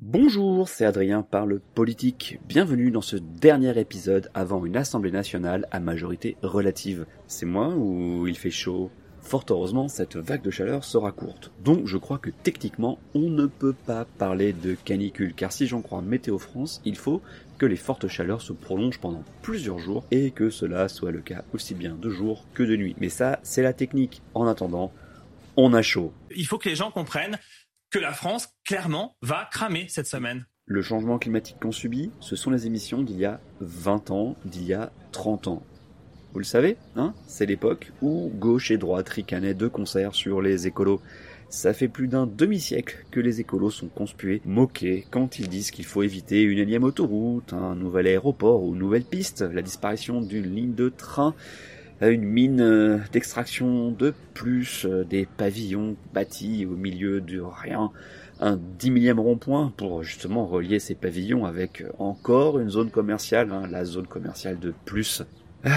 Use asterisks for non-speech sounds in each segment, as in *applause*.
Bonjour, c'est Adrien Parle Politique. Bienvenue dans ce dernier épisode avant une Assemblée nationale à majorité relative. C'est moi ou il fait chaud? Fort heureusement, cette vague de chaleur sera courte. Donc je crois que techniquement, on ne peut pas parler de canicule, car si j'en crois Météo France, il faut que les fortes chaleurs se prolongent pendant plusieurs jours et que cela soit le cas aussi bien de jour que de nuit. Mais ça, c'est la technique. En attendant, on a chaud. Il faut que les gens comprennent que la France, clairement, va cramer cette semaine. Le changement climatique qu'on subit, ce sont les émissions d'il y a 20 ans, d'il y a 30 ans. Vous le savez, hein C'est l'époque où gauche et droite ricanaient de concert sur les écolos. Ça fait plus d'un demi-siècle que les écolos sont conspués, moqués, quand ils disent qu'il faut éviter une énième autoroute, un nouvel aéroport ou une nouvelle piste, la disparition d'une ligne de train, une mine euh, d'extraction de plus, euh, des pavillons bâtis au milieu de rien, un dix millième rond-point pour justement relier ces pavillons avec encore une zone commerciale, hein, la zone commerciale de plus. Ah.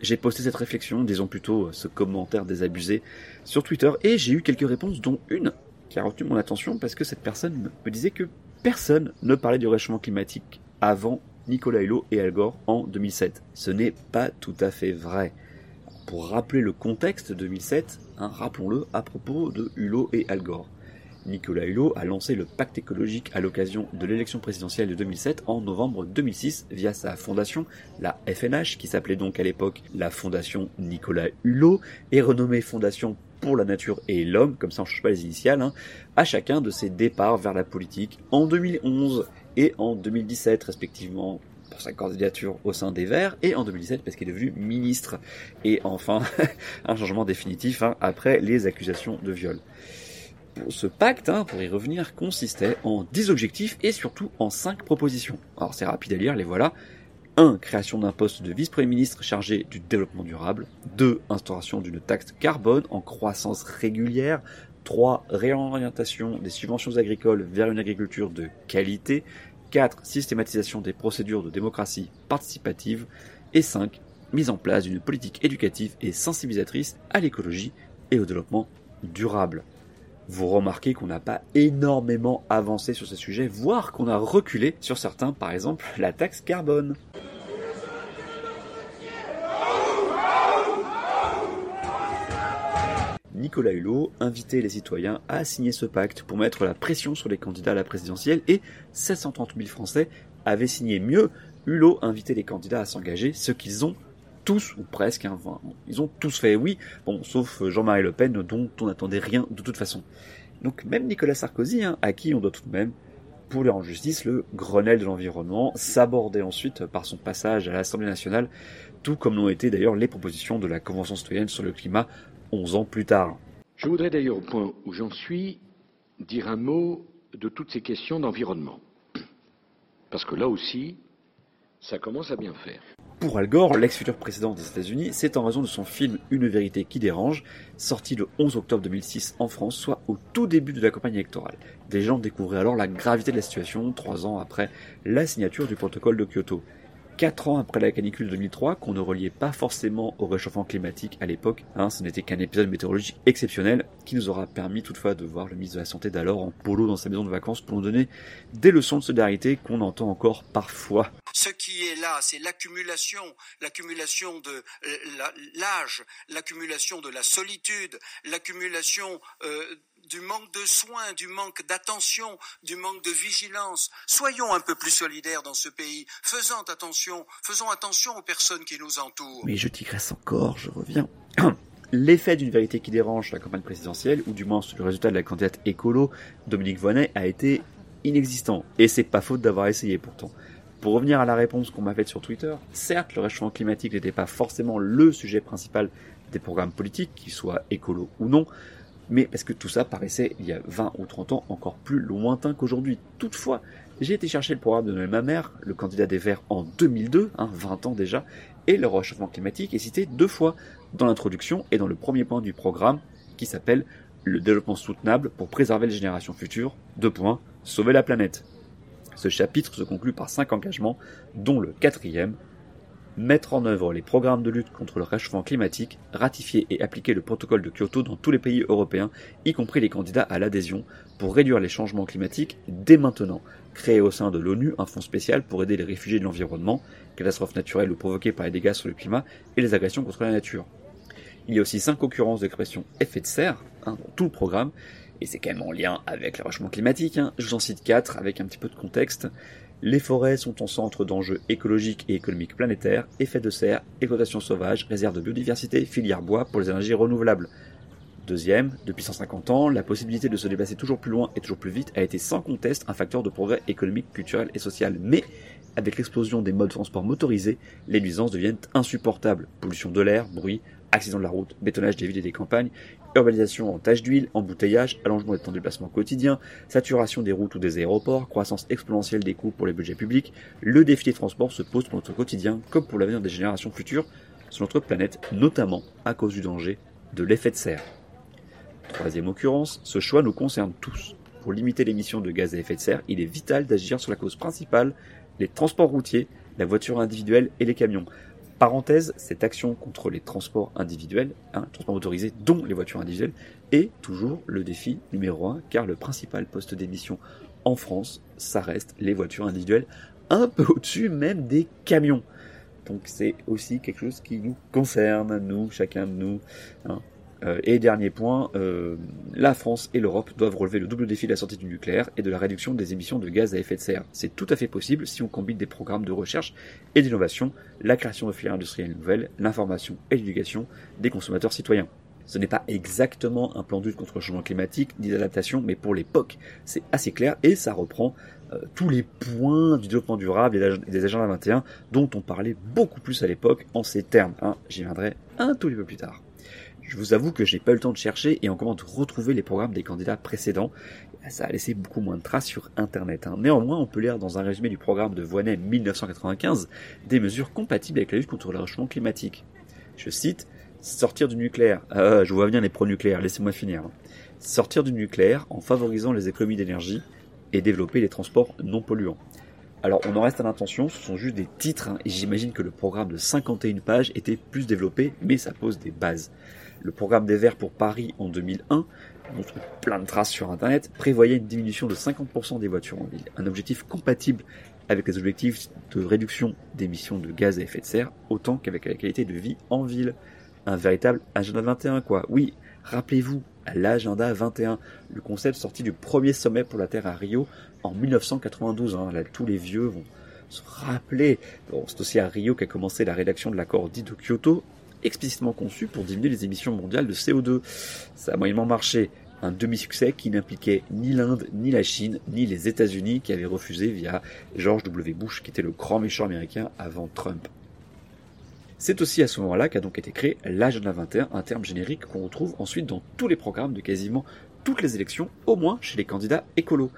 J'ai posté cette réflexion, disons plutôt ce commentaire désabusé, sur Twitter et j'ai eu quelques réponses, dont une qui a retenu mon attention parce que cette personne me disait que personne ne parlait du réchauffement climatique avant Nicolas Hulot et Al Gore en 2007. Ce n'est pas tout à fait vrai. Pour rappeler le contexte de 2007, hein, rappelons-le à propos de Hulot et Al Gore. Nicolas Hulot a lancé le pacte écologique à l'occasion de l'élection présidentielle de 2007 en novembre 2006 via sa fondation, la FNH, qui s'appelait donc à l'époque la Fondation Nicolas Hulot, et renommée Fondation pour la nature et l'homme, comme ça on ne change pas les initiales, hein, à chacun de ses départs vers la politique en 2011 et en 2017 respectivement pour sa candidature au sein des Verts et en 2017 parce qu'il est devenu ministre et enfin *laughs* un changement définitif hein, après les accusations de viol. Ce pacte, hein, pour y revenir, consistait en 10 objectifs et surtout en 5 propositions. Alors c'est rapide à lire, les voilà. 1. Création d'un poste de vice-premier ministre chargé du développement durable. 2. Instauration d'une taxe carbone en croissance régulière. 3. Réorientation des subventions agricoles vers une agriculture de qualité. 4. Systématisation des procédures de démocratie participative. Et 5. Mise en place d'une politique éducative et sensibilisatrice à l'écologie et au développement durable vous remarquez qu'on n'a pas énormément avancé sur ces sujets, voire qu'on a reculé sur certains, par exemple la taxe carbone. Nicolas Hulot invitait les citoyens à signer ce pacte pour mettre la pression sur les candidats à la présidentielle et 730 000 Français avaient signé mieux. Hulot invitait les candidats à s'engager, ce qu'ils ont tous, ou presque, hein, ils ont tous fait oui, bon, sauf Jean-Marie Le Pen, dont on n'attendait rien de toute façon. Donc même Nicolas Sarkozy, hein, à qui on doit tout de même, pour lui en justice, le Grenelle de l'environnement, s'abordait ensuite par son passage à l'Assemblée nationale, tout comme l'ont été d'ailleurs les propositions de la Convention citoyenne sur le climat 11 ans plus tard. Je voudrais d'ailleurs, au point où j'en suis, dire un mot de toutes ces questions d'environnement. Parce que là aussi, ça commence à bien faire. Pour Al Gore, l'ex-futur président des États-Unis, c'est en raison de son film Une vérité qui dérange, sorti le 11 octobre 2006 en France, soit au tout début de la campagne électorale. Des gens découvraient alors la gravité de la situation, trois ans après la signature du protocole de Kyoto. Quatre ans après la canicule de 2003, qu'on ne reliait pas forcément au réchauffement climatique à l'époque, hein, ce n'était qu'un épisode météorologique exceptionnel qui nous aura permis toutefois de voir le ministre de la Santé d'alors en polo dans sa maison de vacances pour nous donner des leçons de solidarité qu'on entend encore parfois. Ce qui est là, c'est l'accumulation, l'accumulation de l'âge, l'accumulation de la solitude, l'accumulation euh, du manque de soins, du manque d'attention, du manque de vigilance. Soyons un peu plus solidaires dans ce pays. Faisons attention, faisons attention aux personnes qui nous entourent. Mais je digresse encore, je reviens. *clears throat* L'effet d'une vérité qui dérange la campagne présidentielle, ou du moins le résultat de la candidate écolo, Dominique Voynet, a été inexistant. Et c'est pas faute d'avoir essayé pourtant. Pour revenir à la réponse qu'on m'a faite sur Twitter, certes, le réchauffement climatique n'était pas forcément le sujet principal des programmes politiques, qu'ils soient écolos ou non, mais parce que tout ça paraissait il y a 20 ou 30 ans encore plus lointain qu'aujourd'hui. Toutefois, j'ai été chercher le programme de Noël Mamère, le candidat des Verts en 2002, hein, 20 ans déjà, et le réchauffement climatique est cité deux fois dans l'introduction et dans le premier point du programme qui s'appelle le développement soutenable pour préserver les générations futures. Deux points, sauver la planète. Ce chapitre se conclut par cinq engagements, dont le quatrième, mettre en œuvre les programmes de lutte contre le réchauffement climatique, ratifier et appliquer le protocole de Kyoto dans tous les pays européens, y compris les candidats à l'adhésion, pour réduire les changements climatiques dès maintenant, créer au sein de l'ONU un fonds spécial pour aider les réfugiés de l'environnement, catastrophes naturelles ou provoquées par les dégâts sur le climat et les agressions contre la nature. Il y a aussi cinq occurrences d'expression effet de serre hein, dans tout le programme, et c'est quand même en lien avec le réchauffement climatique. Hein. Je vous en cite quatre avec un petit peu de contexte. Les forêts sont en centre d'enjeux écologiques et économiques planétaires, effets de serre, exploitation sauvage, réserve de biodiversité, filière bois pour les énergies renouvelables. Deuxième, depuis 150 ans, la possibilité de se déplacer toujours plus loin et toujours plus vite a été sans conteste un facteur de progrès économique, culturel et social. Mais, avec l'explosion des modes de transport motorisés, les nuisances deviennent insupportables. Pollution de l'air, bruit, accidents de la route, bétonnage des villes et des campagnes, urbanisation en taches d'huile, embouteillage, allongement des temps de déplacement quotidien, saturation des routes ou des aéroports, croissance exponentielle des coûts pour les budgets publics, le défi des transports se pose pour notre quotidien comme pour l'avenir des générations futures sur notre planète, notamment à cause du danger de l'effet de serre. Troisième occurrence, ce choix nous concerne tous. Pour limiter l'émission de gaz à effet de serre, il est vital d'agir sur la cause principale, les transports routiers, la voiture individuelle et les camions. Parenthèse, cette action contre les transports individuels, hein, transports motorisés, dont les voitures individuelles, est toujours le défi numéro un, car le principal poste d'émission en France, ça reste les voitures individuelles, un peu *laughs* au-dessus même des camions. Donc c'est aussi quelque chose qui nous concerne, nous, chacun de nous. Hein. Euh, et dernier point, euh, la France et l'Europe doivent relever le double défi de la sortie du nucléaire et de la réduction des émissions de gaz à effet de serre. C'est tout à fait possible si on combine des programmes de recherche et d'innovation, la création de filières industrielles nouvelles, l'information et l'éducation des consommateurs citoyens. Ce n'est pas exactement un plan de contre le changement climatique ni d'adaptation, mais pour l'époque, c'est assez clair et ça reprend euh, tous les points du développement durable et des agendas 21 dont on parlait beaucoup plus à l'époque en ces termes. Hein. J'y viendrai un tout petit peu plus tard. Je vous avoue que j'ai pas eu le temps de chercher et encore de retrouver les programmes des candidats précédents. Ça a laissé beaucoup moins de traces sur Internet. Hein. Néanmoins, on peut lire dans un résumé du programme de Voinet 1995 des mesures compatibles avec la lutte contre le réchauffement climatique. Je cite Sortir du nucléaire. Euh, je vois bien les pro-nucléaires, laissez-moi finir. Hein. Sortir du nucléaire en favorisant les économies d'énergie et développer les transports non polluants. Alors on en reste à l'intention, ce sont juste des titres, hein, et j'imagine que le programme de 51 pages était plus développé, mais ça pose des bases. Le programme des Verts pour Paris en 2001, on trouve plein de traces sur Internet, prévoyait une diminution de 50% des voitures en ville. Un objectif compatible avec les objectifs de réduction d'émissions de gaz à effet de serre, autant qu'avec la qualité de vie en ville. Un véritable agenda 21, quoi. Oui, rappelez-vous, l'agenda 21, le concept sorti du premier sommet pour la Terre à Rio en 1992. Hein. Là, tous les vieux vont se rappeler. C'est aussi à Rio qu'a commencé la rédaction de l'accord dit de Kyoto, explicitement conçu pour diminuer les émissions mondiales de CO2. Ça a moyennement marché. Un demi-succès qui n'impliquait ni l'Inde, ni la Chine, ni les États-Unis qui avaient refusé via George W. Bush qui était le grand méchant américain avant Trump. C'est aussi à ce moment-là qu'a donc été créé l'Agenda 21, un terme générique qu'on retrouve ensuite dans tous les programmes de quasiment toutes les élections, au moins chez les candidats écolos.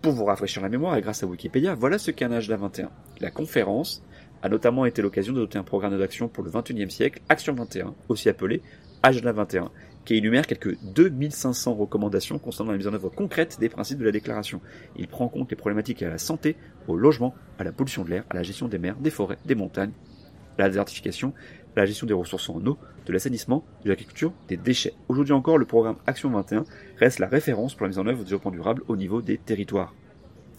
Pour vous rafraîchir la mémoire et grâce à Wikipédia, voilà ce qu'est un Agenda 21. La conférence a notamment été l'occasion de doter un programme d'action pour le 21e siècle, Action 21, aussi appelé Agenda 21, qui énumère quelques 2500 recommandations concernant la mise en œuvre concrète des principes de la déclaration. Il prend en compte les problématiques à la santé, au logement, à la pollution de l'air, à la gestion des mers, des forêts, des montagnes, la désertification, la gestion des ressources en eau, de l'assainissement, de l'agriculture, des déchets. Aujourd'hui encore, le programme Action 21 reste la référence pour la mise en œuvre du développement durable au niveau des territoires.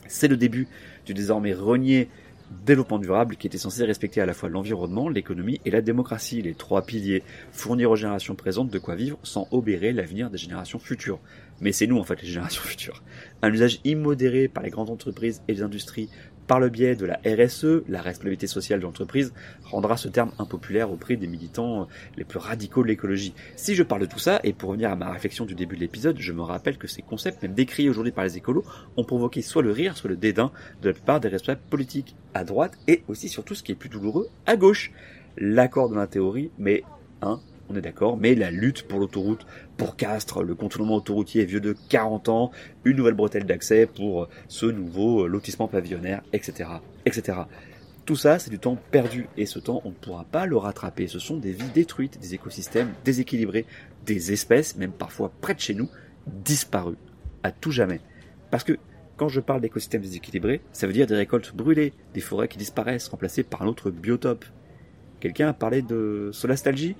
C'est le début du désormais renié développement durable qui était censé respecter à la fois l'environnement, l'économie et la démocratie, les trois piliers, fournir aux générations présentes de quoi vivre sans obérer l'avenir des générations futures. Mais c'est nous en fait les générations futures. Un usage immodéré par les grandes entreprises et les industries par le biais de la RSE, la responsabilité sociale de l'entreprise, rendra ce terme impopulaire auprès des militants les plus radicaux de l'écologie. Si je parle de tout ça, et pour revenir à ma réflexion du début de l'épisode, je me rappelle que ces concepts, même décrits aujourd'hui par les écolos, ont provoqué soit le rire, soit le dédain de la plupart des responsables politiques à droite, et aussi surtout ce qui est plus douloureux, à gauche. L'accord de la théorie, mais hein, on est d'accord, mais la lutte pour l'autoroute, pour Castres, le contournement autoroutier est vieux de 40 ans, une nouvelle bretelle d'accès pour ce nouveau lotissement pavillonnaire, etc., etc. Tout ça, c'est du temps perdu, et ce temps, on ne pourra pas le rattraper. Ce sont des vies détruites, des écosystèmes déséquilibrés, des espèces, même parfois près de chez nous, disparues, à tout jamais. Parce que quand je parle d'écosystèmes déséquilibrés, ça veut dire des récoltes brûlées, des forêts qui disparaissent, remplacées par un autre biotope. Quelqu'un a parlé de solastalgie?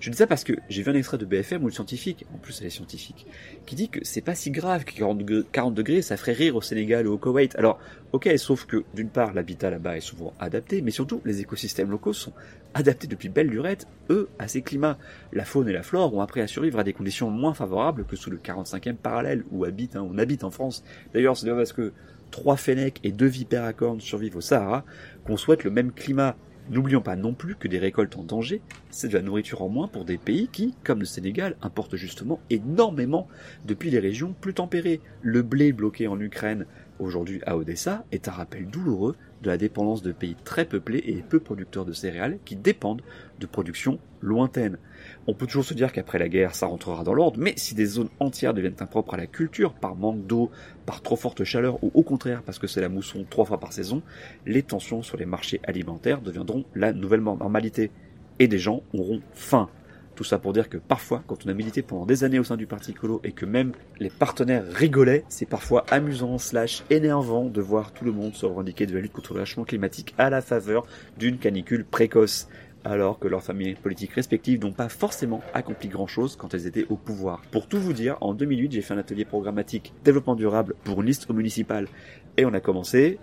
Je dis ça parce que j'ai vu un extrait de BFM où le scientifique, en plus elle est scientifique, qui dit que c'est pas si grave que 40 degrés, ça ferait rire au Sénégal ou au Koweït. Alors, ok, sauf que d'une part l'habitat là-bas est souvent adapté, mais surtout les écosystèmes locaux sont adaptés depuis belle lurette, eux, à ces climats. La faune et la flore ont appris à survivre à des conditions moins favorables que sous le 45e parallèle où habite, hein, on habite en France. D'ailleurs, c'est parce que trois fennecs et deux vipères à cornes survivent au Sahara qu'on souhaite le même climat N'oublions pas non plus que des récoltes en danger, c'est de la nourriture en moins pour des pays qui, comme le Sénégal, importent justement énormément depuis les régions plus tempérées. Le blé bloqué en Ukraine, aujourd'hui à Odessa, est un rappel douloureux de la dépendance de pays très peuplés et peu producteurs de céréales qui dépendent de productions lointaines. On peut toujours se dire qu'après la guerre, ça rentrera dans l'ordre, mais si des zones entières deviennent impropres à la culture par manque d'eau, par trop forte chaleur ou au contraire parce que c'est la mousson trois fois par saison, les tensions sur les marchés alimentaires deviendront la nouvelle normalité. Et des gens auront faim. Tout ça pour dire que parfois, quand on a milité pendant des années au sein du Parti Colo et que même les partenaires rigolaient, c'est parfois amusant slash énervant de voir tout le monde se revendiquer de la lutte contre le changement climatique à la faveur d'une canicule précoce alors que leurs familles politiques respectives n'ont pas forcément accompli grand-chose quand elles étaient au pouvoir. Pour tout vous dire, en 2008, j'ai fait un atelier programmatique développement durable pour une liste municipale. Et on a commencé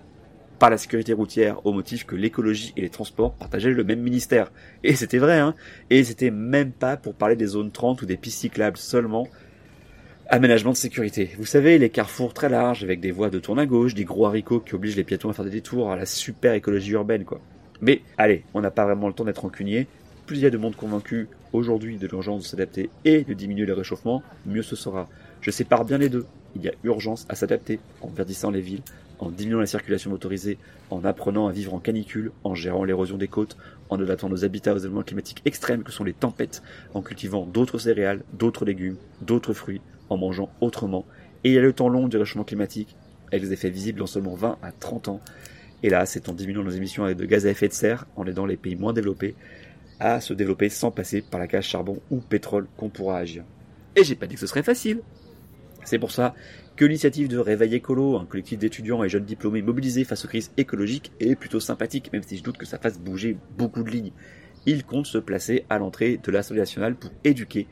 par la sécurité routière au motif que l'écologie et les transports partageaient le même ministère. Et c'était vrai, hein. Et c'était même pas pour parler des zones 30 ou des pistes cyclables seulement. Aménagement de sécurité. Vous savez, les carrefours très larges avec des voies de tourne à gauche, des gros haricots qui obligent les piétons à faire des détours, à la super écologie urbaine, quoi. Mais allez, on n'a pas vraiment le temps d'être rancunier. Plus il y a de monde convaincu aujourd'hui de l'urgence de s'adapter et de diminuer le réchauffement, mieux ce sera. Je sépare bien les deux. Il y a urgence à s'adapter en verdissant les villes, en diminuant la circulation motorisée, en apprenant à vivre en canicule, en gérant l'érosion des côtes, en adaptant nos habitats aux événements climatiques extrêmes que sont les tempêtes, en cultivant d'autres céréales, d'autres légumes, d'autres fruits, en mangeant autrement. Et il y a le temps long du réchauffement climatique, avec des effets visibles en seulement 20 à 30 ans. Et là, c'est en diminuant nos émissions de gaz à effet de serre, en aidant les pays moins développés à se développer sans passer par la cage charbon ou pétrole qu'on pourra agir. Et j'ai pas dit que ce serait facile. C'est pour ça que l'initiative de Réveil Écolo, un collectif d'étudiants et jeunes diplômés mobilisés face aux crises écologiques, est plutôt sympathique, même si je doute que ça fasse bouger beaucoup de lignes. Il compte se placer à l'entrée de l'Assemblée nationale pour éduquer,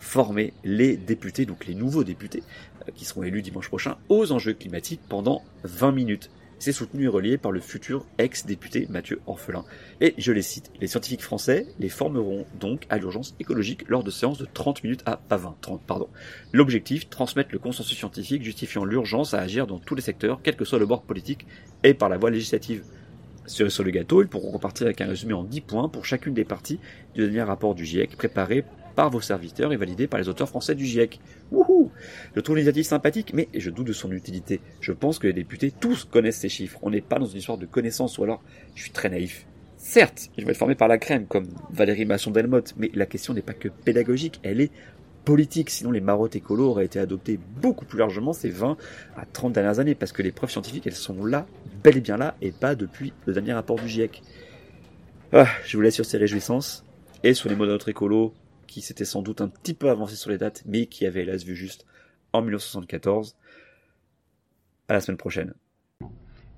former les députés, donc les nouveaux députés, euh, qui seront élus dimanche prochain, aux enjeux climatiques pendant 20 minutes. C'est soutenu et relié par le futur ex-député Mathieu Orphelin. Et je les cite, les scientifiques français les formeront donc à l'urgence écologique lors de séances de 30 minutes à, pas 20, 30, pardon. L'objectif, transmettre le consensus scientifique justifiant l'urgence à agir dans tous les secteurs, quel que soit le bord politique, et par la voie législative. Sur, sur le gâteau, ils pourront repartir avec un résumé en 10 points pour chacune des parties du dernier rapport du GIEC préparé par vos serviteurs et validé par les auteurs français du GIEC. Wouhou Je trouve l'initiative sympathique, mais je doute de son utilité. Je pense que les députés tous connaissent ces chiffres. On n'est pas dans une histoire de connaissance, ou alors je suis très naïf. Certes, je vais être formé par la crème, comme Valérie Masson-Delmotte, mais la question n'est pas que pédagogique, elle est politique. Sinon, les marottes écolo auraient été adoptées beaucoup plus largement ces 20 à 30 dernières années, parce que les preuves scientifiques, elles sont là, bel et bien là, et pas depuis le dernier rapport du GIEC. Ah, je vous laisse sur ces réjouissances, et sur les mots de notre écolo, qui s'était sans doute un petit peu avancé sur les dates, mais qui avait hélas vu juste en 1974. À la semaine prochaine.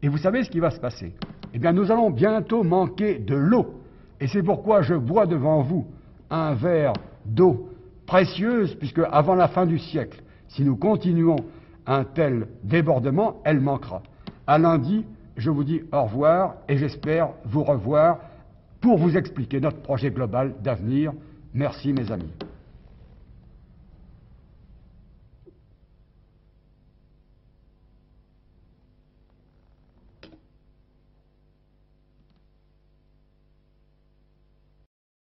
Et vous savez ce qui va se passer? Eh bien, nous allons bientôt manquer de l'eau. Et c'est pourquoi je bois devant vous un verre d'eau précieuse, puisque avant la fin du siècle, si nous continuons un tel débordement, elle manquera. À lundi, je vous dis au revoir et j'espère vous revoir pour vous expliquer notre projet global d'avenir Merci mes amis.